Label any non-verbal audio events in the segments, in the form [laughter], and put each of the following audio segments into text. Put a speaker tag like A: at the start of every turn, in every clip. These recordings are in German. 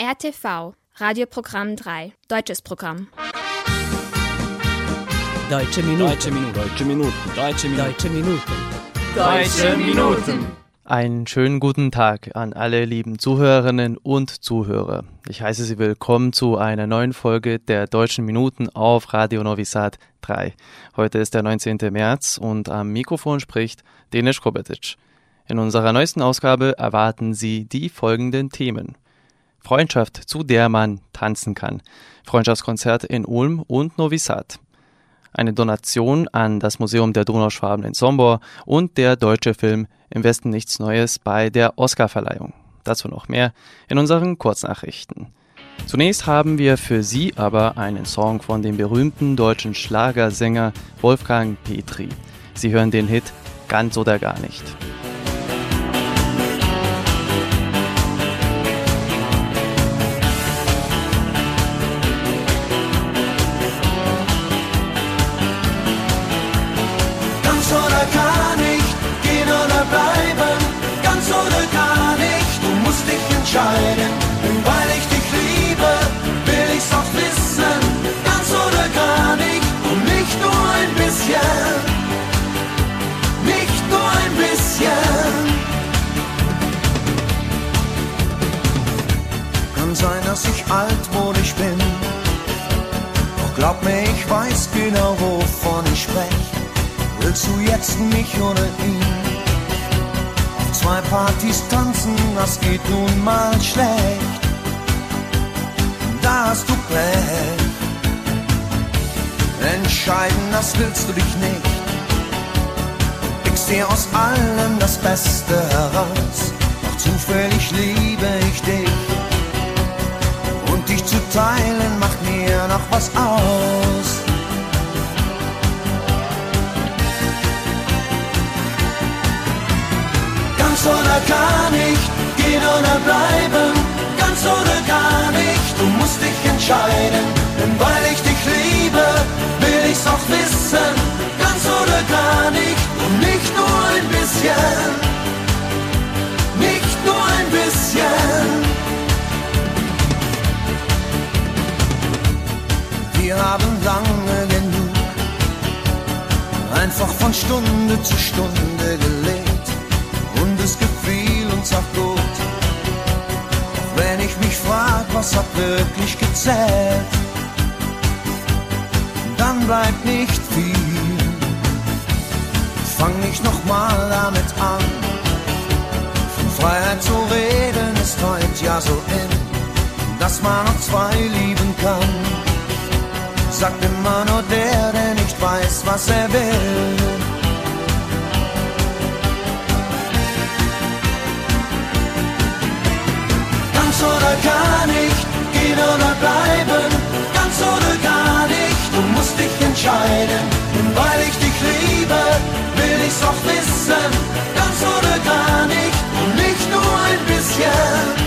A: RTV, Radioprogramm 3, deutsches Programm.
B: Deutsche Minuten.
C: Deutsche Minuten. Deutsche Minuten. Deutsche Minuten.
B: Deutsche Minuten.
C: Deutsche Minuten.
D: Einen schönen guten Tag an alle lieben Zuhörerinnen und Zuhörer. Ich heiße Sie willkommen zu einer neuen Folge der Deutschen Minuten auf Radio Novi Sad 3. Heute ist der 19. März und am Mikrofon spricht Denis Kobetic. In unserer neuesten Ausgabe erwarten Sie die folgenden Themen. Freundschaft, zu der man tanzen kann. Freundschaftskonzert in Ulm und Novi Sad. Eine Donation an das Museum der Donauschwaben in Sombor und der deutsche Film Im Westen nichts Neues bei der Oscarverleihung. Dazu noch mehr in unseren Kurznachrichten. Zunächst haben wir für Sie aber einen Song von dem berühmten deutschen Schlagersänger Wolfgang Petri. Sie hören den Hit Ganz oder gar nicht.
E: Entscheiden. Und weil ich dich liebe, will ich's auch wissen. Ganz oder gar nicht, und nicht nur ein bisschen. Nicht nur ein bisschen. Kann sein, dass ich altmodisch bin. Doch glaub mir, ich weiß genau, wovon ich spreche. Willst du jetzt mich oder ihn? Zwei Partys tanzen, das geht nun mal schlecht. Da hast du Pech. Entscheiden, das willst du dich nicht. Pickst dir aus allem das Beste heraus. Doch zufällig liebe ich dich. Und dich zu teilen macht mir noch was aus. Gar nicht, gehen oder bleiben. Ganz oder gar nicht, du musst dich entscheiden. Denn weil ich dich liebe, will ich's auch wissen. Ganz oder gar nicht, und nicht nur ein bisschen. Nicht nur ein bisschen. Wir haben lange genug einfach von Stunde zu Stunde gelebt uns auch gut. Wenn ich mich frag, was hat wirklich gezählt, dann bleibt nicht viel. Fang nicht nochmal damit an. Von Freiheit zu reden ist heute ja so in, dass man noch zwei lieben kann. Sagt immer nur der, der nicht weiß, was er will. Ganz oder gar nicht, gehen oder bleiben. Ganz oder gar nicht, du musst dich entscheiden. Und weil ich dich liebe, will ich's auch wissen. Ganz oder gar nicht, und nicht nur ein bisschen.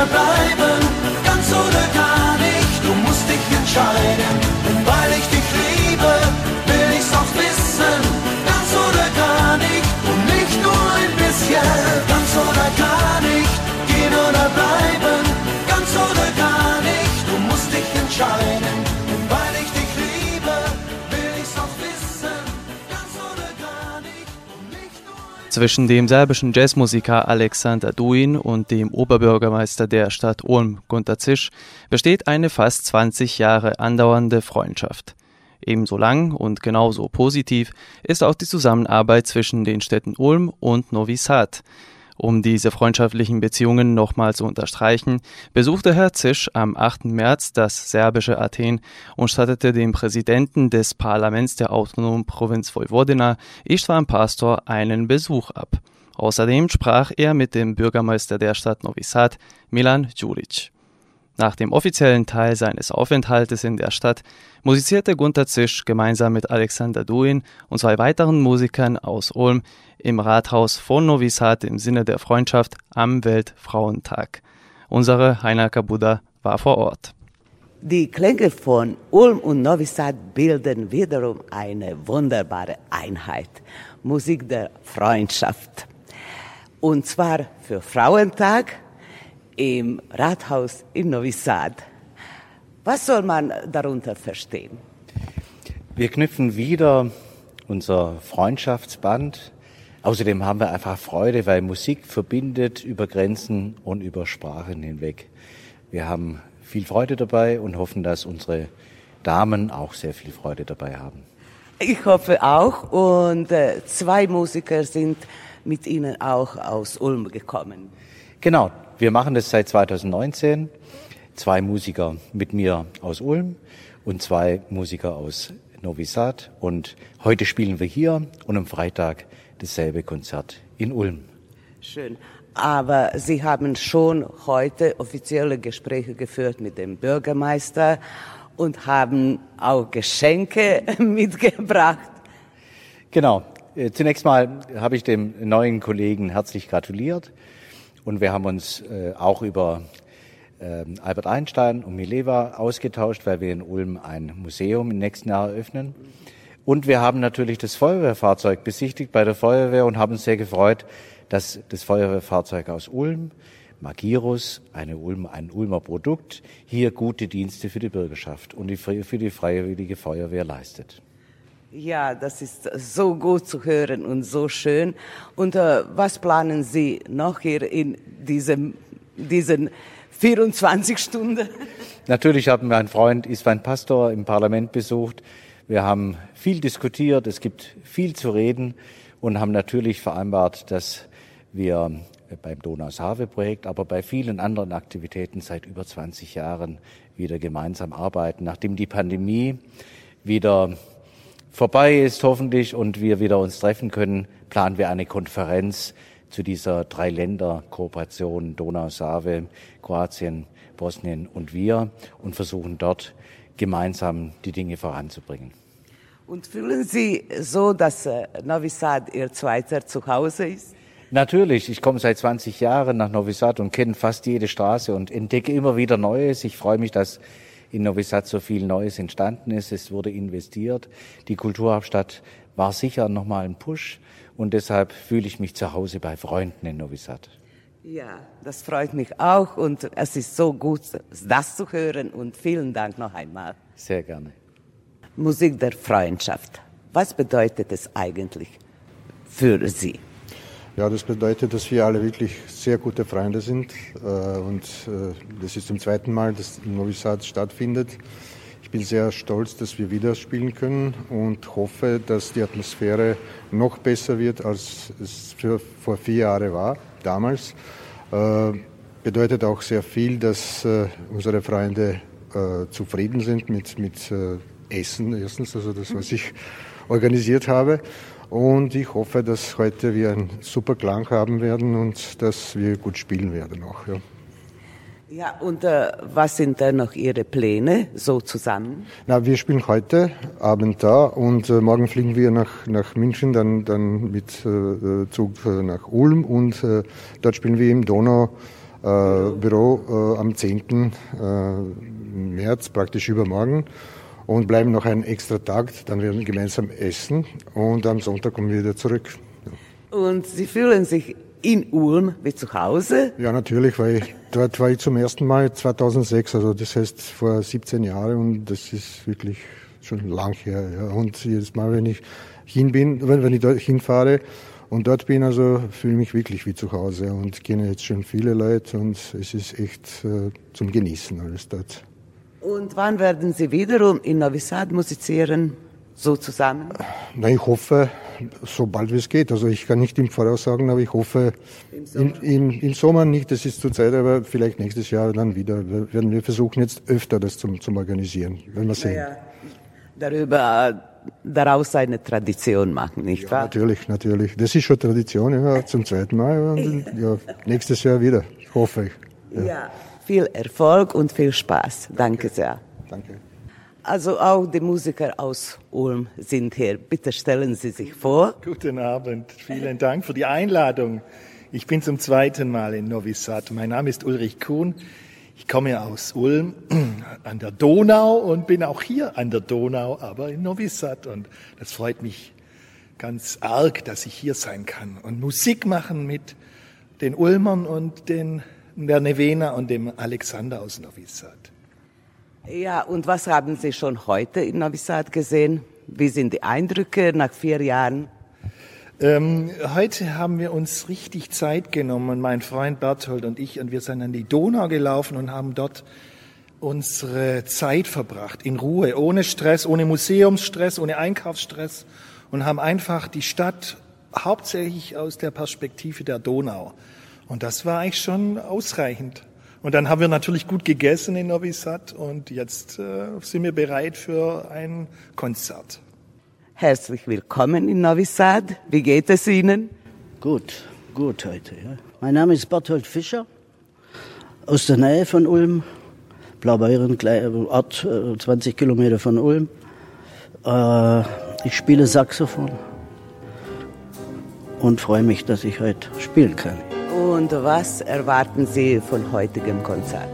E: Oder bleiben. Ganz oder gar nicht, du musst dich entscheiden. Und weil ich dich liebe, will ich's auch wissen. Ganz oder gar nicht, und nicht nur ein bisschen. Ganz oder gar nicht, gehen oder bleiben. Ganz oder gar nicht, du musst dich entscheiden.
D: Zwischen dem serbischen Jazzmusiker Alexander Duin und dem Oberbürgermeister der Stadt Ulm, Gunter Zisch, besteht eine fast 20 Jahre andauernde Freundschaft. Ebenso lang und genauso positiv ist auch die Zusammenarbeit zwischen den Städten Ulm und Novi Sad. Um diese freundschaftlichen Beziehungen nochmal zu unterstreichen, besuchte Herr Zisch am 8. März das serbische Athen und stattete dem Präsidenten des Parlaments der autonomen Provinz Vojvodina, Istvan Pastor, einen Besuch ab. Außerdem sprach er mit dem Bürgermeister der Stadt Novi Sad, Milan Djuric. Nach dem offiziellen Teil seines Aufenthaltes in der Stadt musizierte Gunther Zisch gemeinsam mit Alexander Duin und zwei weiteren Musikern aus Ulm im Rathaus von Novi Sad im Sinne der Freundschaft am Weltfrauentag. Unsere Heiner Kabuda war vor Ort.
B: Die Klänge von Ulm und Novi Sad bilden wiederum eine wunderbare Einheit. Musik der Freundschaft. Und zwar für Frauentag im Rathaus in Novi Sad. Was soll man darunter verstehen?
F: Wir knüpfen wieder unser Freundschaftsband. Außerdem haben wir einfach Freude, weil Musik verbindet über Grenzen und über Sprachen hinweg. Wir haben viel Freude dabei und hoffen, dass unsere Damen auch sehr viel Freude dabei haben.
B: Ich hoffe auch. Und äh, zwei Musiker sind mit Ihnen auch aus Ulm gekommen.
F: Genau, wir machen das seit 2019. Zwei Musiker mit mir aus Ulm und zwei Musiker aus Novi Sad. Und heute spielen wir hier und am Freitag dasselbe Konzert in Ulm.
B: Schön. Aber Sie haben schon heute offizielle Gespräche geführt mit dem Bürgermeister und haben auch Geschenke [laughs] mitgebracht.
F: Genau. Äh, zunächst mal habe ich dem neuen Kollegen herzlich gratuliert und wir haben uns äh, auch über äh, Albert Einstein und Mileva ausgetauscht, weil wir in Ulm ein Museum im nächsten Jahr eröffnen. Und wir haben natürlich das Feuerwehrfahrzeug besichtigt bei der Feuerwehr und haben uns sehr gefreut, dass das Feuerwehrfahrzeug aus Ulm, Magirus, eine Ulm, ein Ulmer Produkt, hier gute Dienste für die Bürgerschaft und die, für die Freiwillige Feuerwehr leistet.
B: Ja, das ist so gut zu hören und so schön. Und äh, was planen Sie noch hier in diesem, diesen 24 Stunden? [laughs]
F: Natürlich haben wir einen Freund, Isvan Pastor, im Parlament besucht. Wir haben viel diskutiert, es gibt viel zu reden und haben natürlich vereinbart, dass wir beim Donau-Save-Projekt, aber bei vielen anderen Aktivitäten seit über 20 Jahren wieder gemeinsam arbeiten. Nachdem die Pandemie wieder vorbei ist hoffentlich und wir wieder uns treffen können, planen wir eine Konferenz zu dieser Drei-Länder-Kooperation Donau-Save, Kroatien, Bosnien und wir und versuchen dort gemeinsam die Dinge voranzubringen.
B: Und fühlen Sie so, dass äh, Novi Sad Ihr zweiter Zuhause ist?
F: Natürlich, ich komme seit 20 Jahren nach Novi Sad und kenne fast jede Straße und entdecke immer wieder Neues. Ich freue mich, dass in Novi Sad so viel Neues entstanden ist. Es wurde investiert. Die Kulturhauptstadt war sicher nochmal ein Push und deshalb fühle ich mich zu Hause bei Freunden in Novi Sad.
B: Ja, das freut mich auch und es ist so gut, das zu hören und vielen Dank noch einmal.
F: Sehr gerne.
B: Musik der Freundschaft. Was bedeutet es eigentlich für Sie?
G: Ja, das bedeutet, dass wir alle wirklich sehr gute Freunde sind. Äh, und äh, das ist zum zweiten Mal, dass Novi Sad stattfindet. Ich bin sehr stolz, dass wir wieder spielen können und hoffe, dass die Atmosphäre noch besser wird, als es für, vor vier Jahren war, damals. Äh, bedeutet auch sehr viel, dass unsere Freunde zufrieden sind mit, mit Essen erstens, also das, was ich organisiert habe. Und ich hoffe, dass heute wir einen super Klang haben werden und dass wir gut spielen werden auch. Ja.
B: Ja, und äh, was sind dann noch Ihre Pläne so zusammen?
G: Na, wir spielen heute Abend da und äh, morgen fliegen wir nach, nach München, dann, dann mit äh, Zug äh, nach Ulm und äh, dort spielen wir im Donau äh, Büro am 10. März, praktisch übermorgen und bleiben noch einen extra Tag, dann werden wir gemeinsam essen und am Sonntag kommen wir wieder zurück.
B: Und Sie fühlen sich in Ulm wie zu Hause?
G: Ja, natürlich, weil ich, dort war ich zum ersten Mal 2006, also das heißt vor 17 Jahren und das ist wirklich schon lang her. Ja. Und jedes Mal, wenn ich hin bin, wenn, wenn ich dort hinfahre und dort bin, also fühle ich mich wirklich wie zu Hause und kenne jetzt schon viele Leute und es ist echt äh, zum Genießen alles dort.
B: Und wann werden Sie wiederum in Novi Sad musizieren, so zusammen?
G: Na, ich hoffe, sobald wie es geht. Also ich kann nicht im Voraus sagen, aber ich hoffe im Sommer, im, im, im Sommer nicht, das ist zurzeit, aber vielleicht nächstes Jahr dann wieder. Wir werden wir versuchen jetzt öfter das zum, zum Organisieren, wenn wir sehen. Naja,
B: darüber daraus eine Tradition machen, nicht
G: ja,
B: wahr?
G: Natürlich, natürlich. Das ist schon Tradition, ja, zum zweiten Mal und [laughs] ja, nächstes Jahr wieder, hoffe ich.
B: ja. ja. Viel Erfolg und viel Spaß. Danke sehr.
G: Danke.
B: Also auch die Musiker aus Ulm sind hier. Bitte stellen Sie sich vor.
H: Guten Abend. Vielen Dank für die Einladung. Ich bin zum zweiten Mal in Novi Sad. Mein Name ist Ulrich Kuhn. Ich komme aus Ulm [clears throat] an der Donau und bin auch hier an der Donau, aber in Novi Sad. Und das freut mich ganz arg, dass ich hier sein kann und Musik machen mit den Ulmern und den, der Nevena und dem Alexander aus Novi Sad.
B: Ja, und was haben Sie schon heute in Novi Sad gesehen? Wie sind die Eindrücke nach vier Jahren?
H: Ähm, heute haben wir uns richtig Zeit genommen, mein Freund Berthold und ich, und wir sind an die Donau gelaufen und haben dort unsere Zeit verbracht, in Ruhe, ohne Stress, ohne Museumsstress, ohne Einkaufsstress und haben einfach die Stadt hauptsächlich aus der Perspektive der Donau. Und das war eigentlich schon ausreichend. Und dann haben wir natürlich gut gegessen in Novi Sad und jetzt äh, sind wir bereit für ein Konzert.
B: Herzlich willkommen in Novi Sad. Wie geht es Ihnen?
I: Gut, gut heute. Ja. Mein Name ist Berthold Fischer aus der Nähe von Ulm, Blaubeuren, Ort 20 Kilometer von Ulm. Äh, ich spiele Saxophon und freue mich, dass ich heute spielen kann.
B: Und was erwarten Sie von heutigem Konzert?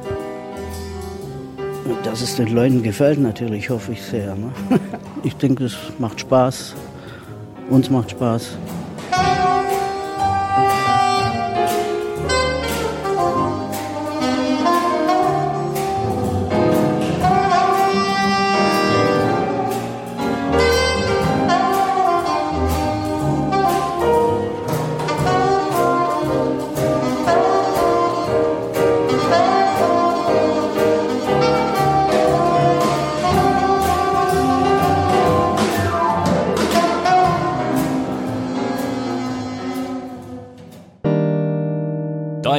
I: Dass es den Leuten gefällt, natürlich, hoffe ich sehr. Ne? [laughs] Ich denke, es macht Spaß. Uns macht Spaß.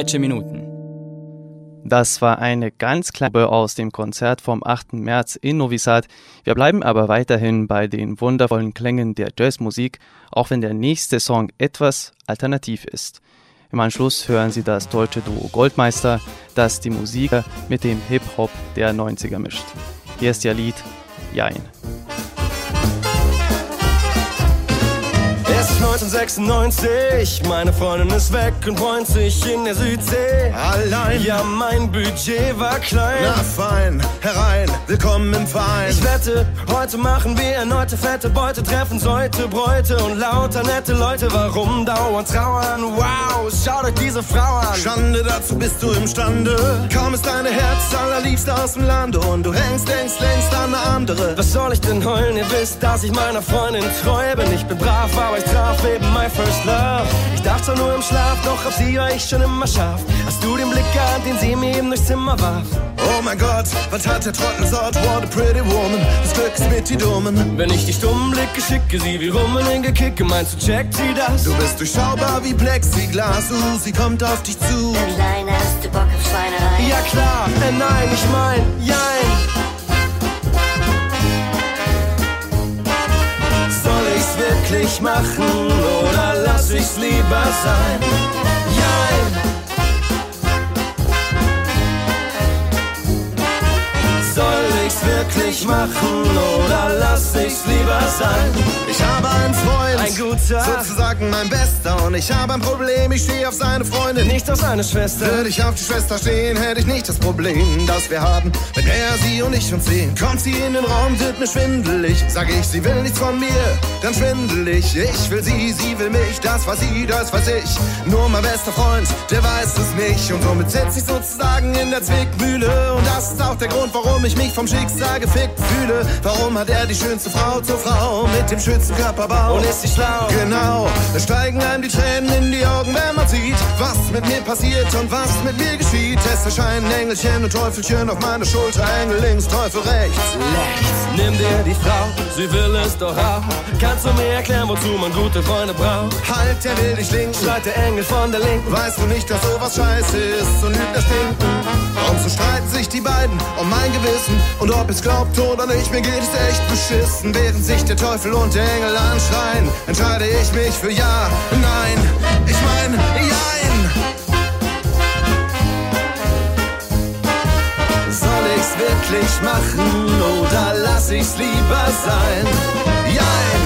C: Deutsche Minuten.
D: Das war eine ganz kleine aus dem Konzert vom 8. März in Novi Sad. Wir bleiben aber weiterhin bei den wundervollen Klängen der Jazzmusik, auch wenn der nächste Song etwas alternativ ist. Im Anschluss hören Sie das deutsche Duo Goldmeister, das die Musik mit dem Hip-Hop der 90er mischt. Hier ist ihr Lied Jein.
J: 1996, meine Freundin ist weg und freut sich in der Südsee.
K: Allein?
J: Ja, mein Budget war klein.
K: Na fein, herein, willkommen im Verein.
J: Ich wette, heute machen wir erneute fette Beute, treffen heute Bräute und lauter nette Leute. Warum dauernd trauern? Wow, schaut euch diese Frau an.
K: Schande, dazu bist du imstande. Kaum ist deine Herz allerliebste aus dem Lande und du hängst, denkst längst an eine andere.
J: Was soll ich denn heulen? Ihr wisst, dass ich meiner Freundin treu bin. Ich bin brav, aber ich traf eben my first love. Ich dachte zwar nur im Schlaf, doch auf sie war ich schon immer scharf. Hast du den Blick gehabt, den sie mir eben durchs Zimmer warf?
K: Oh mein Gott, was hat der Trottel sagt? What a pretty woman, das Glück ist mit die Dummen.
J: Wenn ich die stummen Blicke schicke, sie wie rum in den Gekicke, meinst du, checkt sie das?
K: Du bist durchschaubar wie Plexiglas, uh, sie kommt auf dich zu.
L: Kleine, hast du Bock auf Schweinerei?
J: Ja klar, äh, nein, ich mein, jein. Wirklich machen oder lass ich's lieber sein? Jein. Wirklich machen oder lass ich's lieber sein?
K: Ich habe einen Freund,
J: ein guter,
K: sozusagen mein Bester. Und ich habe ein Problem, ich stehe auf seine Freundin,
J: nicht auf seine Schwester.
K: Würde ich auf die Schwester stehen, hätte ich nicht das Problem, das wir haben. Wenn er, sie und ich uns sehen, kommt sie in den Raum, wird mir schwindelig. Sag ich, sie will nichts von mir, dann schwindel ich. Ich will sie, sie will mich, das war sie, das weiß ich. Nur mein bester Freund, der weiß es nicht. Und somit sitze ich sozusagen in der Zwickmühle. Und das ist auch der Grund, warum ich mich vom Schicksal gefickt fühle. Warum hat er die schönste Frau zur Frau mit dem schönsten Körperbau?
J: Und ist sie schlau?
K: Genau, es steigen einem die Tränen in die Augen, wenn man sieht, was mit mir passiert und was mit mir geschieht. Es erscheinen Engelchen und Teufelchen auf meiner Schulter, Engel links, Teufel rechts.
J: Rechts, nimm dir die Frau, sie will es doch auch. Kannst du mir erklären, wozu man gute Freunde braucht?
K: Halt, der will dich links,
J: schreit der Engel von der Linken.
K: Weißt du nicht, dass sowas scheiße ist und Lügner stinken? Und so streiten sich die beiden um mein Gewissen und ob es glaubt oder nicht, mir geht es echt beschissen. Während sich der Teufel und der Engel anschreien, entscheide ich mich für Ja, Nein, ich mein Jein. wirklich machen oder lass ich's lieber sein? Jein!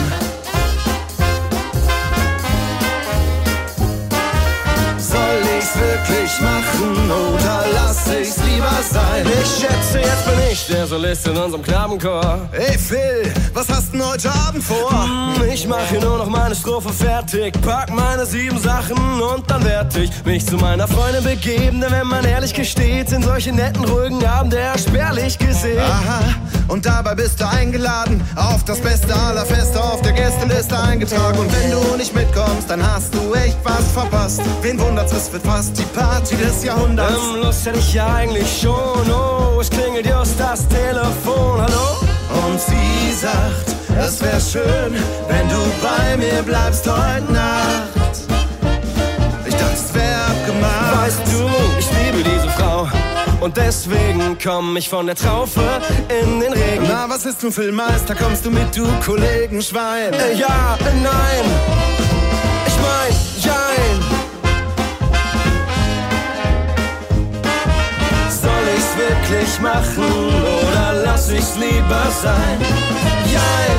K: Soll ich's wirklich machen oder lass ich's lieber sein?
J: Ich schätze, jetzt bin ich der Solist in unserem Knabenchor.
K: Ey Phil, was hast denn heute Abend vor?
J: Ich mach hier nur noch meine Strophe fertig, pack meine sieben Sachen und dann werd ich mich zu meiner Freundin begeben. Denn wenn man ehrlich gesteht, sind solche netten, ruhigen Abende eher spärlich gesehen.
K: Aha, und dabei bist du eingeladen auf das Beste aller Feste auf der Gästeliste eingetragen. Und wenn du nicht mitkommst, dann hast du echt was verpasst. Wen wundert's, es wird fast die Party des Jahrhunderts.
J: Ähm, Lust hätte ich ja eigentlich schon. Oh, es klingelt just das Telefon. Hallo?
K: Und sie sagt, es wär schön, wenn du bei mir bleibst heute Nacht. Ich dachte, es wär abgemacht.
J: Weißt du, ich liebe diese Frau. Und deswegen komm ich von der Traufe in den Regen.
K: Na, was ist du Filmmeister? Kommst du mit, du Kollegenschwein?
J: Äh, ja, äh, nein. Ich mein, jein.
K: Soll ich's wirklich machen oder lass ich's lieber sein?
J: Jein.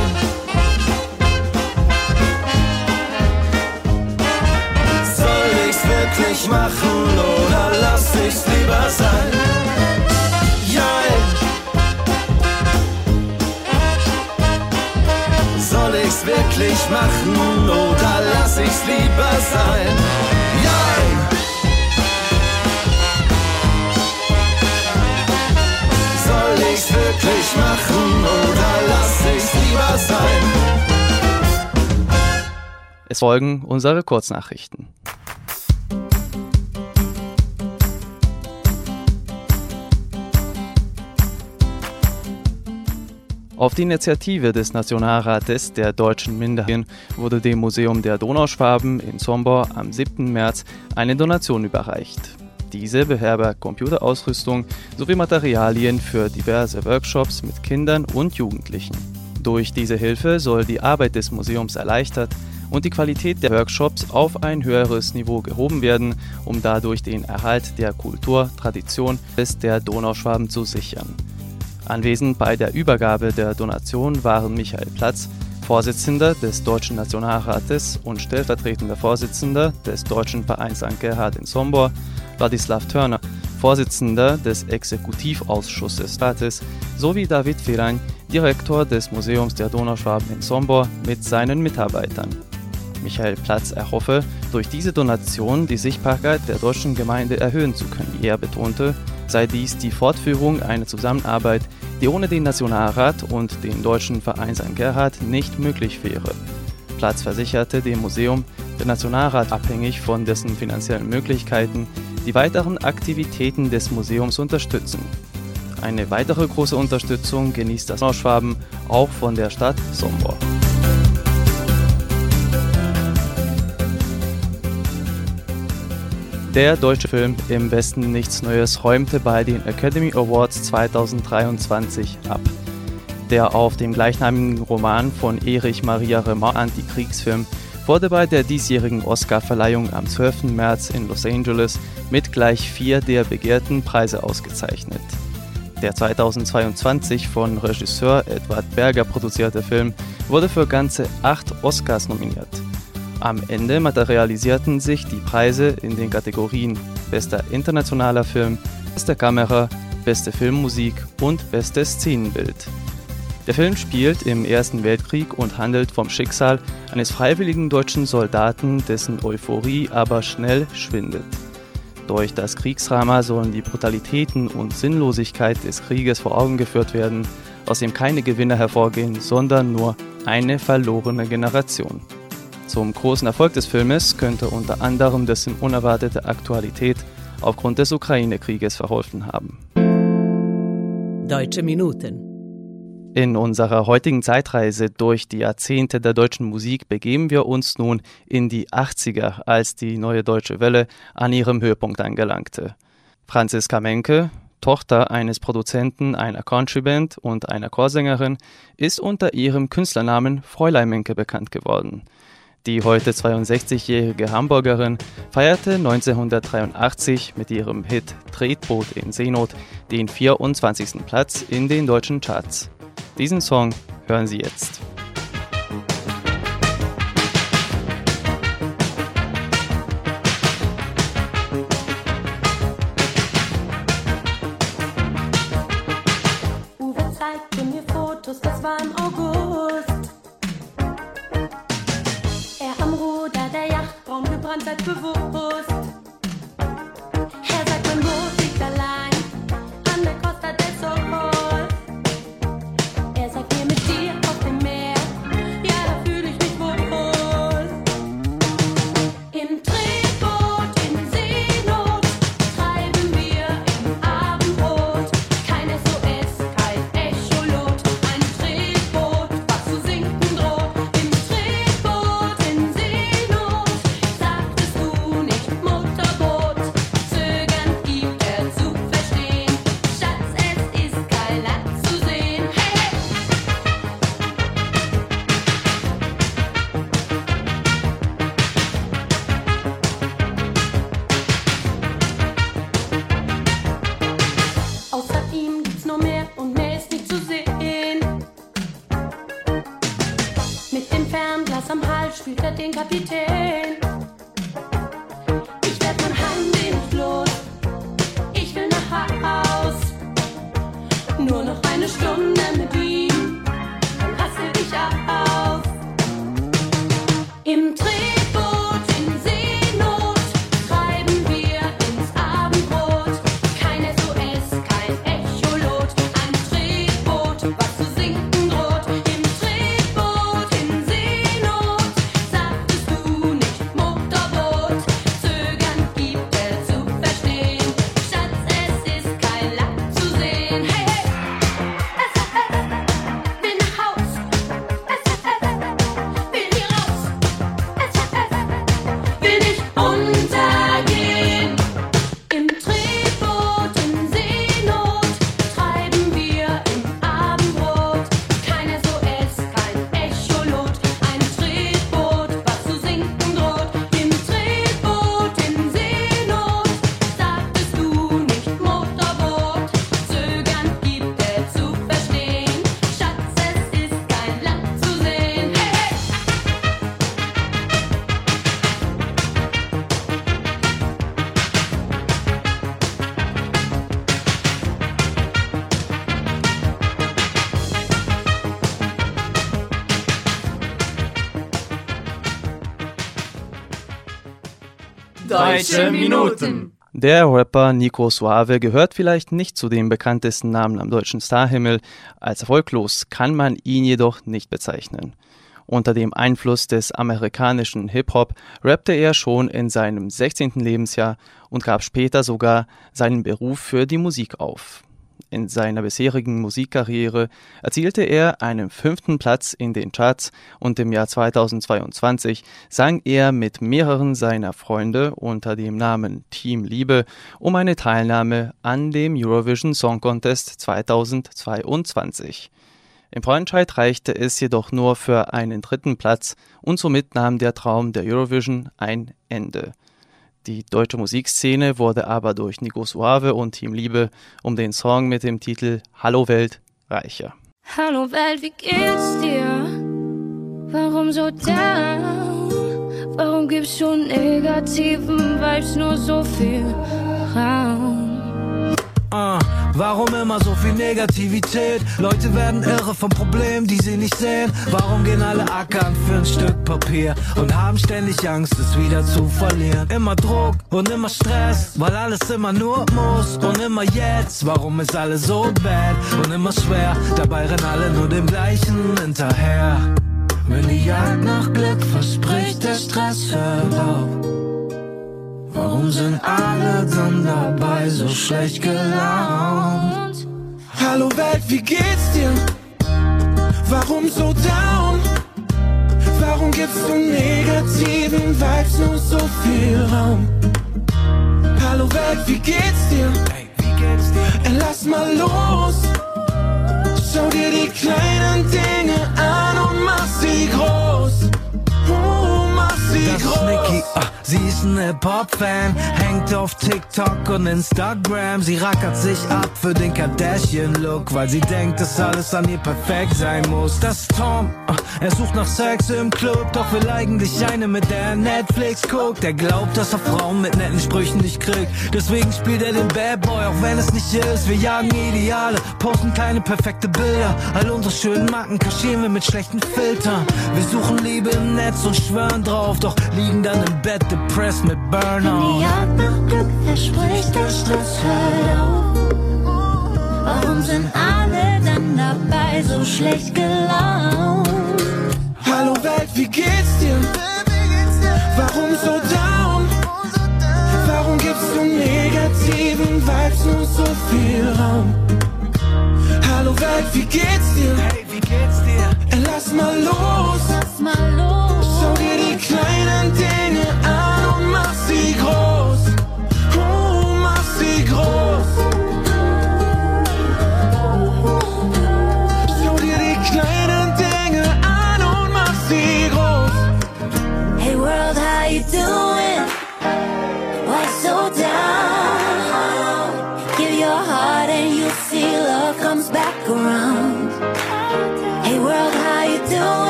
K: Soll ich's wirklich machen oder lass ich's lieber sein?
J: Jein.
K: Soll ich's wirklich machen oder lass ich's lieber sein? Soll ich's wirklich machen oder lass ich's lieber sein?
D: Es folgen unsere Kurznachrichten. Auf die Initiative des Nationalrates der deutschen Minderheiten wurde dem Museum der Donauschwaben in Sombor am 7. März eine Donation überreicht. Diese beherbergt Computerausrüstung sowie Materialien für diverse Workshops mit Kindern und Jugendlichen. Durch diese Hilfe soll die Arbeit des Museums erleichtert und die Qualität der Workshops auf ein höheres Niveau gehoben werden, um dadurch den Erhalt der Kultur, Tradition des der Donauschwaben zu sichern. Anwesend bei der Übergabe der Donation waren Michael Platz, Vorsitzender des Deutschen Nationalrates und stellvertretender Vorsitzender des Deutschen Vereins St. Gerhard in Sombor, Wladislav Törner, Vorsitzender des Exekutivausschusses Rates, sowie David Firaň, Direktor des Museums der Donauschwaben in Sombor mit seinen Mitarbeitern. Michael Platz erhoffe, durch diese Donation die Sichtbarkeit der deutschen Gemeinde erhöhen zu können. Er betonte, sei dies die Fortführung einer Zusammenarbeit, die ohne den Nationalrat und den Deutschen Verein St. Gerhard nicht möglich wäre. Platz versicherte dem Museum, der Nationalrat abhängig von dessen finanziellen Möglichkeiten, die weiteren Aktivitäten des Museums unterstützen. Eine weitere große Unterstützung genießt das Nordschwaben auch von der Stadt Sombor. Der deutsche Film Im Westen nichts Neues räumte bei den Academy Awards 2023 ab. Der auf dem gleichnamigen Roman von Erich Maria Remarque Antikriegsfilm wurde bei der diesjährigen Oscarverleihung am 12. März in Los Angeles mit gleich vier der begehrten Preise ausgezeichnet. Der 2022 von Regisseur Edward Berger produzierte Film wurde für ganze acht Oscars nominiert. Am Ende materialisierten sich die Preise in den Kategorien Bester internationaler Film, Beste Kamera, Beste Filmmusik und Bestes Szenenbild. Der Film spielt im Ersten Weltkrieg und handelt vom Schicksal eines freiwilligen deutschen Soldaten, dessen Euphorie aber schnell schwindet. Durch das Kriegsdrama sollen die Brutalitäten und Sinnlosigkeit des Krieges vor Augen geführt werden, aus dem keine Gewinner hervorgehen, sondern nur eine verlorene Generation. Zum großen Erfolg des Filmes könnte unter anderem dessen unerwartete Aktualität aufgrund des Ukraine-Krieges verholfen haben.
M: Deutsche Minuten.
D: In unserer heutigen Zeitreise durch die Jahrzehnte der deutschen Musik begeben wir uns nun in die 80er, als die neue deutsche Welle an ihrem Höhepunkt angelangte. Franziska Menke, Tochter eines Produzenten, einer Countryband und einer Chorsängerin, ist unter ihrem Künstlernamen Fräulein Menke bekannt geworden.
N: Die heute 62-jährige Hamburgerin feierte 1983 mit ihrem Hit Tretboot in Seenot den 24. Platz in den deutschen Charts. Diesen Song hören Sie jetzt.
J: Deutsche Minuten.
N: Der Rapper Nico Suave gehört vielleicht nicht zu den bekanntesten Namen am deutschen Starhimmel. Als erfolglos kann man ihn jedoch nicht bezeichnen. Unter dem Einfluss des amerikanischen Hip-Hop rappte er schon in seinem 16. Lebensjahr und gab später sogar seinen Beruf für die Musik auf. In seiner bisherigen Musikkarriere erzielte er einen fünften Platz in den Charts und im Jahr 2022 sang er mit mehreren seiner Freunde unter dem Namen Team Liebe um eine Teilnahme an dem Eurovision Song Contest 2022. Im Freundscheid reichte es jedoch nur für einen dritten Platz und somit nahm der Traum der Eurovision ein Ende. Die deutsche Musikszene wurde aber durch Nico Suave und Team Liebe um den Song mit dem Titel Hallo Welt reicher.
O: Hallo Welt, wie geht's dir? Warum so down? Warum gibst du negativen Vibes nur so viel Raum?
P: Uh. Warum immer so viel Negativität? Leute werden irre vom Problem, die sie nicht sehen. Warum gehen alle ackern für ein Stück Papier und haben ständig Angst, es wieder zu verlieren? Immer Druck und immer Stress, weil alles immer nur muss und immer jetzt. Warum ist alles so bad und immer schwer? Dabei rennen alle nur dem gleichen hinterher. Wenn die Jagd nach Glück verspricht, der Stress hört auf. Warum sind alle dann dabei so schlecht gelaunt?
Q: Hallo Welt, wie geht's dir? Warum so down? Warum gibst du negativen Vibes nur so viel Raum? Hallo Welt, wie geht's dir?
P: Hey, wie geht's dir?
Q: Ey, lass mal los. Schau dir die kleinen Dinge an und mach sie groß. Oh,
P: ach, sie ist ein Hip-Hop-Fan, hängt auf TikTok und Instagram. Sie rackert sich ab für den Kardashian-Look, weil sie denkt, dass alles an ihr perfekt sein muss. Das ist Tom, er sucht nach Sex im Club, doch will eigentlich eine, mit der er Netflix guckt. Er glaubt, dass er Frauen mit netten Sprüchen nicht kriegt. Deswegen spielt er den Bad Boy, auch wenn es nicht ist. Wir jagen Ideale, posten keine perfekte Bilder. All unsere schönen Macken kaschieren wir mit schlechten Filtern. Wir suchen Liebe im Netz und schwören drauf, doch liegen dann im Bett depressed mit Burnout.
R: Die Jagd nach Glück verspricht, der Stress hört auf. Warum sind alle dann dabei so schlecht gelaunt?
Q: Hallo Welt, wie geht's dir? Warum so down? Warum gibst du negativen Vibes nur so viel Raum? Hallo Welt, wie geht's dir?
P: Hey, wie geht's dir?
Q: Lass mal los.
R: Lass mal los.
Q: Schau dir die kleinen Dinge an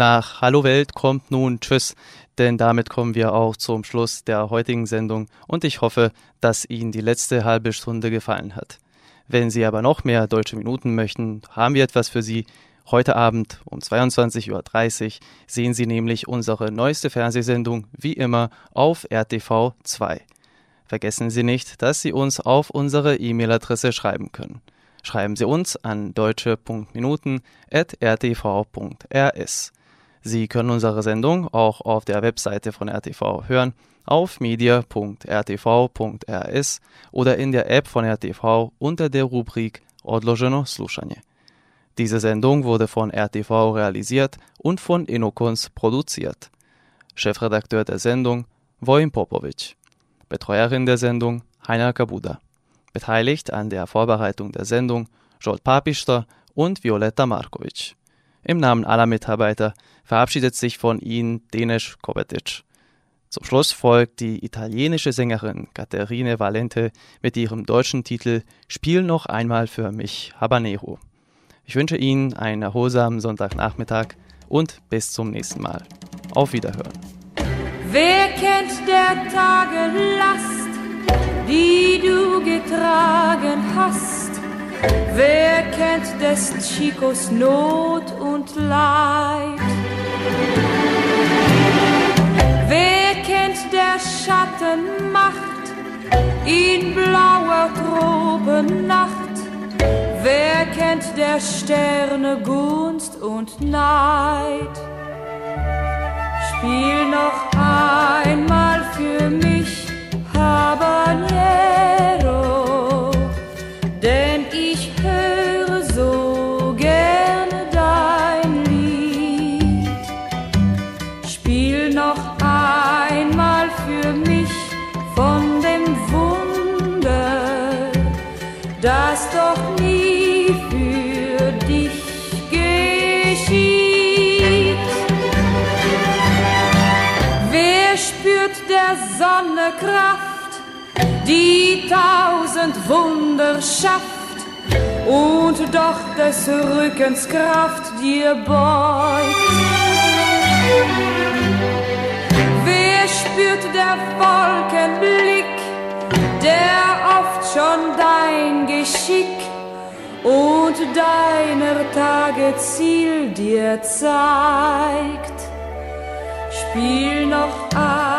D: Nach Hallo Welt kommt nun Tschüss, denn damit kommen wir auch zum Schluss der heutigen Sendung und ich hoffe, dass Ihnen die letzte halbe Stunde gefallen hat. Wenn Sie aber noch mehr deutsche Minuten möchten, haben wir etwas für Sie. Heute Abend um 22.30 Uhr sehen Sie nämlich unsere neueste Fernsehsendung wie immer auf RTV 2. Vergessen Sie nicht, dass Sie uns auf unsere E-Mail-Adresse schreiben können. Schreiben Sie uns an deutsche.minuten.rtv.rs. Sie können unsere Sendung auch auf der Webseite von RTV hören, auf media.rtv.rs oder in der App von RTV unter der Rubrik Odloženo slušanje. Diese Sendung wurde von RTV realisiert und von Inokons produziert. Chefredakteur der Sendung Vojin Popovic. Betreuerin der Sendung Heiner Kabuda. Beteiligt an der Vorbereitung der Sendung Jolt Papister und Violetta Markovic. Im Namen aller Mitarbeiter verabschiedet sich von Ihnen Denis Kovetic. Zum Schluss folgt die italienische Sängerin Caterine Valente mit ihrem deutschen Titel Spiel noch einmal für mich Habanero. Ich wünsche Ihnen einen erholsamen Sonntagnachmittag und bis zum nächsten Mal. Auf Wiederhören.
S: Wer kennt der Tage Last, die du getragen hast? Wer kennt des Chicos Not und Leid? Wer kennt der Schatten Macht in blauer Tropennacht? Wer kennt der Sterne Gunst und Neid? Spiel noch einmal für mich Habanero, tausend Wunder schafft und doch des Rückens Kraft dir beugt? Wer spürt der Wolkenblick, der oft schon dein Geschick und deiner Tage Ziel dir zeigt. Spiel noch ein